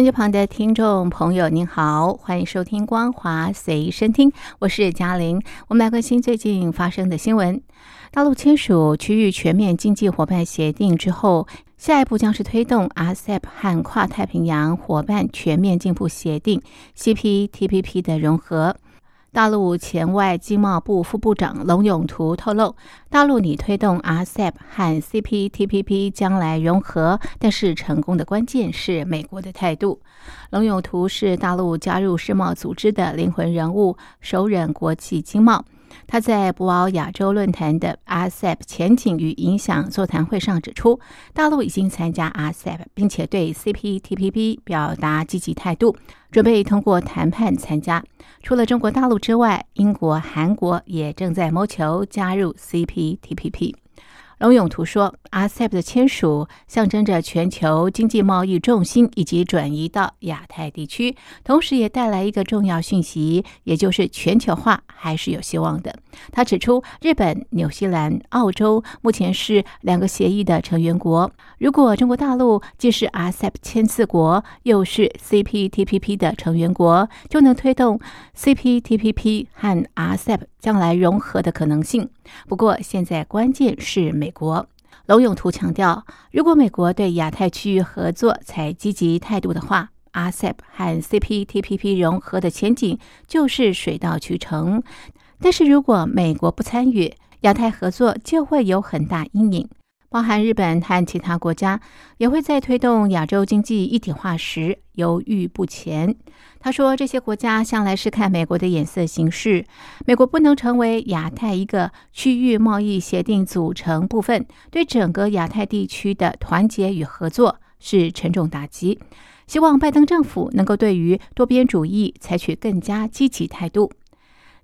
音机旁的听众朋友，您好，欢迎收听《光华随身听》，我是嘉玲。我们来关心最近发生的新闻。大陆签署区域全面经济伙伴协定之后，下一步将是推动 RCEP 和跨太平洋伙伴全面进步协定 （CPTPP） 的融合。大陆前外经贸部副部长龙永图透露，大陆拟推动 RCEP 和 CPTPP 将来融合，但是成功的关键是美国的态度。龙永图是大陆加入世贸组织的灵魂人物，首任国际经贸。他在博鳌亚洲论坛的 RCEP 前景与影响座谈会上指出，大陆已经参加 RCEP，并且对 CPTPP 表达积极态度，准备通过谈判参加。除了中国大陆之外，英国、韩国也正在谋求加入 CPTPP。龙永图说：“RCEP 的签署象征着全球经济贸易重心以及转移到亚太地区，同时也带来一个重要讯息，也就是全球化还是有希望的。”他指出，日本、纽西兰、澳洲目前是两个协议的成员国。如果中国大陆既是 RCEP 签字国，又是 CPTPP 的成员国，就能推动 CPTPP 和 RCEP 将来融合的可能性。不过，现在关键是美国。龙永图强调，如果美国对亚太区域合作采积极态度的话，RCEP 和 CPTPP 融合的前景就是水到渠成。但是如果美国不参与，亚太合作就会有很大阴影。包含日本和其他国家也会在推动亚洲经济一体化时犹豫不前。他说：“这些国家向来是看美国的眼色行事，美国不能成为亚太一个区域贸易协定组成部分，对整个亚太地区的团结与合作是沉重打击。希望拜登政府能够对于多边主义采取更加积极态度。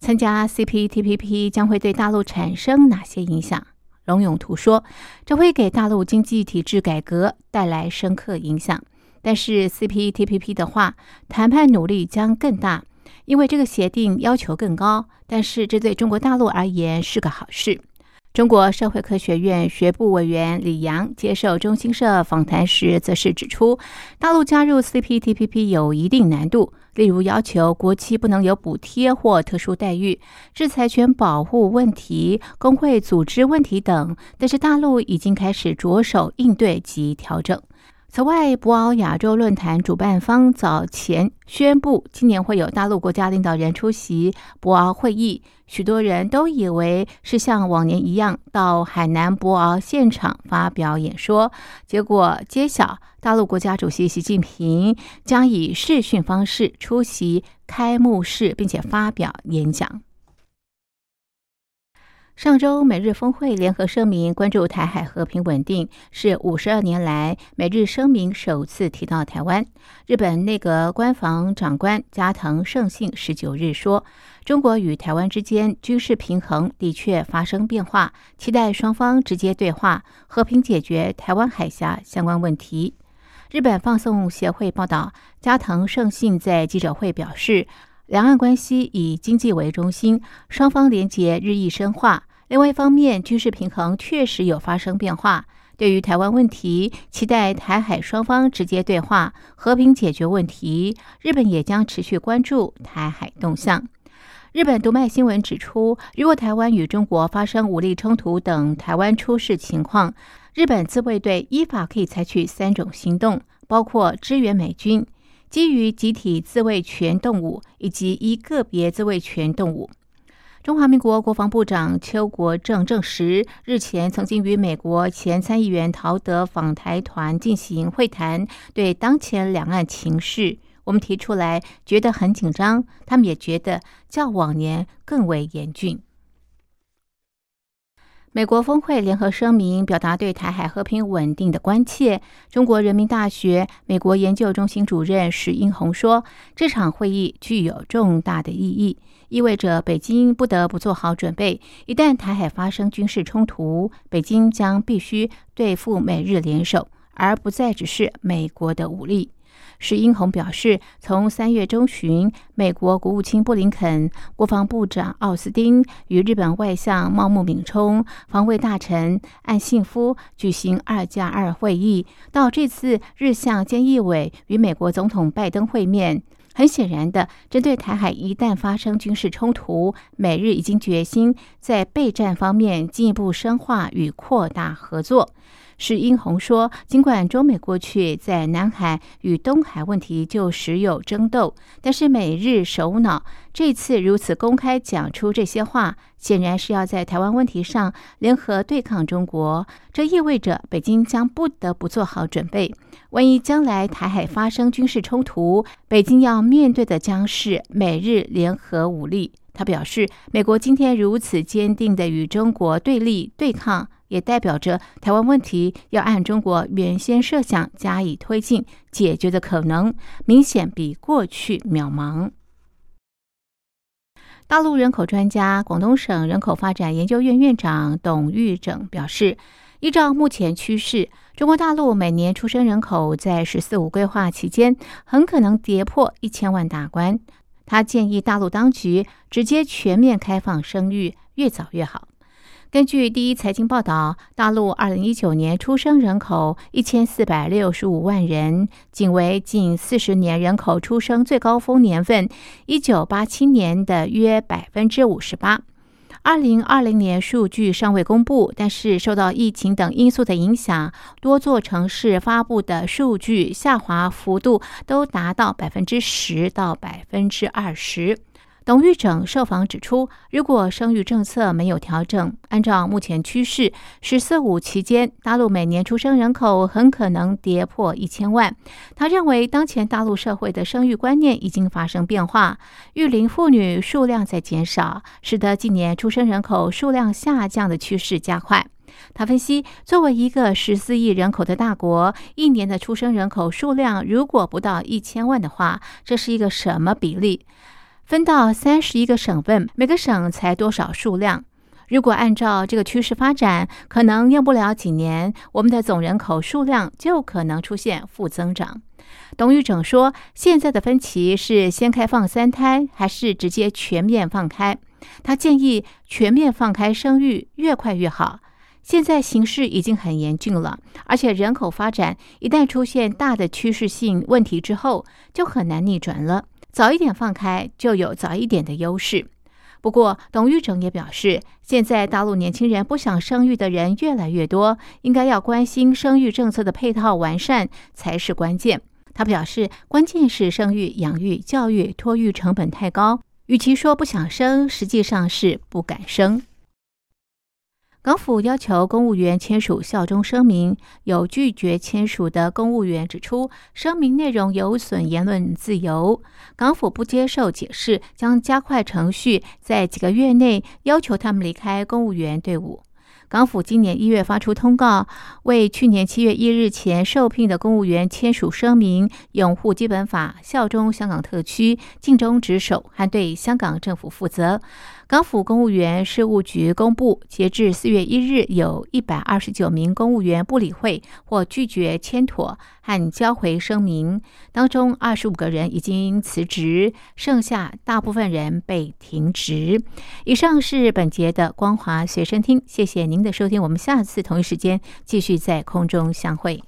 参加 CPTPP 将会对大陆产生哪些影响？”龙永图说：“这会给大陆经济体制改革带来深刻影响。但是 CPTPP 的话，谈判努力将更大，因为这个协定要求更高。但是这对中国大陆而言是个好事。”中国社会科学院学部委员李阳接受中新社访谈时，则是指出，大陆加入 CPTPP 有一定难度，例如要求国企不能有补贴或特殊待遇、制裁权保护问题、工会组织问题等。但是大陆已经开始着手应对及调整。此外，博鳌亚洲论坛主办方早前宣布，今年会有大陆国家领导人出席博鳌会议。许多人都以为是像往年一样到海南博鳌现场发表演说，结果揭晓，大陆国家主席习近平将以视讯方式出席开幕式，并且发表演讲。上周，美日峰会联合声明关注台海和平稳定，是五十二年来美日声明首次提到台湾。日本内阁官房长官加藤胜信十九日说：“中国与台湾之间军事平衡的确发生变化，期待双方直接对话，和平解决台湾海峡相关问题。”日本放送协会报道，加藤胜信在记者会表示。两岸关系以经济为中心，双方连结日益深化。另外一方面，军事平衡确实有发生变化。对于台湾问题，期待台海双方直接对话，和平解决问题。日本也将持续关注台海动向。日本读卖新闻指出，如果台湾与中国发生武力冲突等台湾出事情况，日本自卫队依法可以采取三种行动，包括支援美军。基于集体自卫权动物以及一个别自卫权动物，中华民国国防部长邱国正证实，日前曾经与美国前参议员陶德访台团进行会谈，对当前两岸情势，我们提出来觉得很紧张，他们也觉得较往年更为严峻。美国峰会联合声明表达对台海和平稳定的关切。中国人民大学美国研究中心主任史英红说：“这场会议具有重大的意义，意味着北京不得不做好准备，一旦台海发生军事冲突，北京将必须对付美日联手，而不再只是美国的武力。”石英红表示，从三月中旬，美国国务卿布林肯、国防部长奥斯汀与日本外相茂木敏充、防卫大臣岸信夫举行“二加二”会议，到这次日向菅义伟与美国总统拜登会面，很显然的，针对台海一旦发生军事冲突，美日已经决心在备战方面进一步深化与扩大合作。史英红说：“尽管中美过去在南海与东海问题就时有争斗，但是美日首脑这次如此公开讲出这些话，显然是要在台湾问题上联合对抗中国。这意味着北京将不得不做好准备，万一将来台海发生军事冲突，北京要面对的将是美日联合武力。”他表示：“美国今天如此坚定的与中国对立对抗。”也代表着台湾问题要按中国原先设想加以推进解决的可能，明显比过去渺茫。大陆人口专家、广东省人口发展研究院院长董玉整表示，依照目前趋势，中国大陆每年出生人口在“十四五”规划期间很可能跌破一千万大关。他建议大陆当局直接全面开放生育，越早越好。根据第一财经报道，大陆二零一九年出生人口一千四百六十五万人，仅为近四十年人口出生最高峰年份一九八七年的约百分之五十八。二零二零年数据尚未公布，但是受到疫情等因素的影响，多座城市发布的数据下滑幅度都达到百分之十到百分之二十。董玉整受访指出，如果生育政策没有调整，按照目前趋势，“十四五”期间，大陆每年出生人口很可能跌破一千万。他认为，当前大陆社会的生育观念已经发生变化，育龄妇女数量在减少，使得近年出生人口数量下降的趋势加快。他分析，作为一个十四亿人口的大国，一年的出生人口数量如果不到一千万的话，这是一个什么比例？分到三十一个省份，每个省才多少数量？如果按照这个趋势发展，可能用不了几年，我们的总人口数量就可能出现负增长。董宇整说：“现在的分歧是先开放三胎，还是直接全面放开？”他建议全面放开生育，越快越好。现在形势已经很严峻了，而且人口发展一旦出现大的趋势性问题之后，就很难逆转了。早一点放开，就有早一点的优势。不过，董玉整也表示，现在大陆年轻人不想生育的人越来越多，应该要关心生育政策的配套完善才是关键。他表示，关键是生育、养育、教育、托育成本太高，与其说不想生，实际上是不敢生。港府要求公务员签署效忠声明，有拒绝签署的公务员指出，声明内容有损言论自由。港府不接受解释，将加快程序，在几个月内要求他们离开公务员队伍。港府今年一月发出通告，为去年七月一日前受聘的公务员签署声明，拥护基本法、效忠香港特区、尽忠职守，还对香港政府负责。港府公务员事务局公布，截至四月一日，有一百二十九名公务员不理会或拒绝签妥和交回声明，当中二十五个人已经辞职，剩下大部分人被停职。以上是本节的光华随身听，谢谢您的收听，我们下次同一时间继续在空中相会。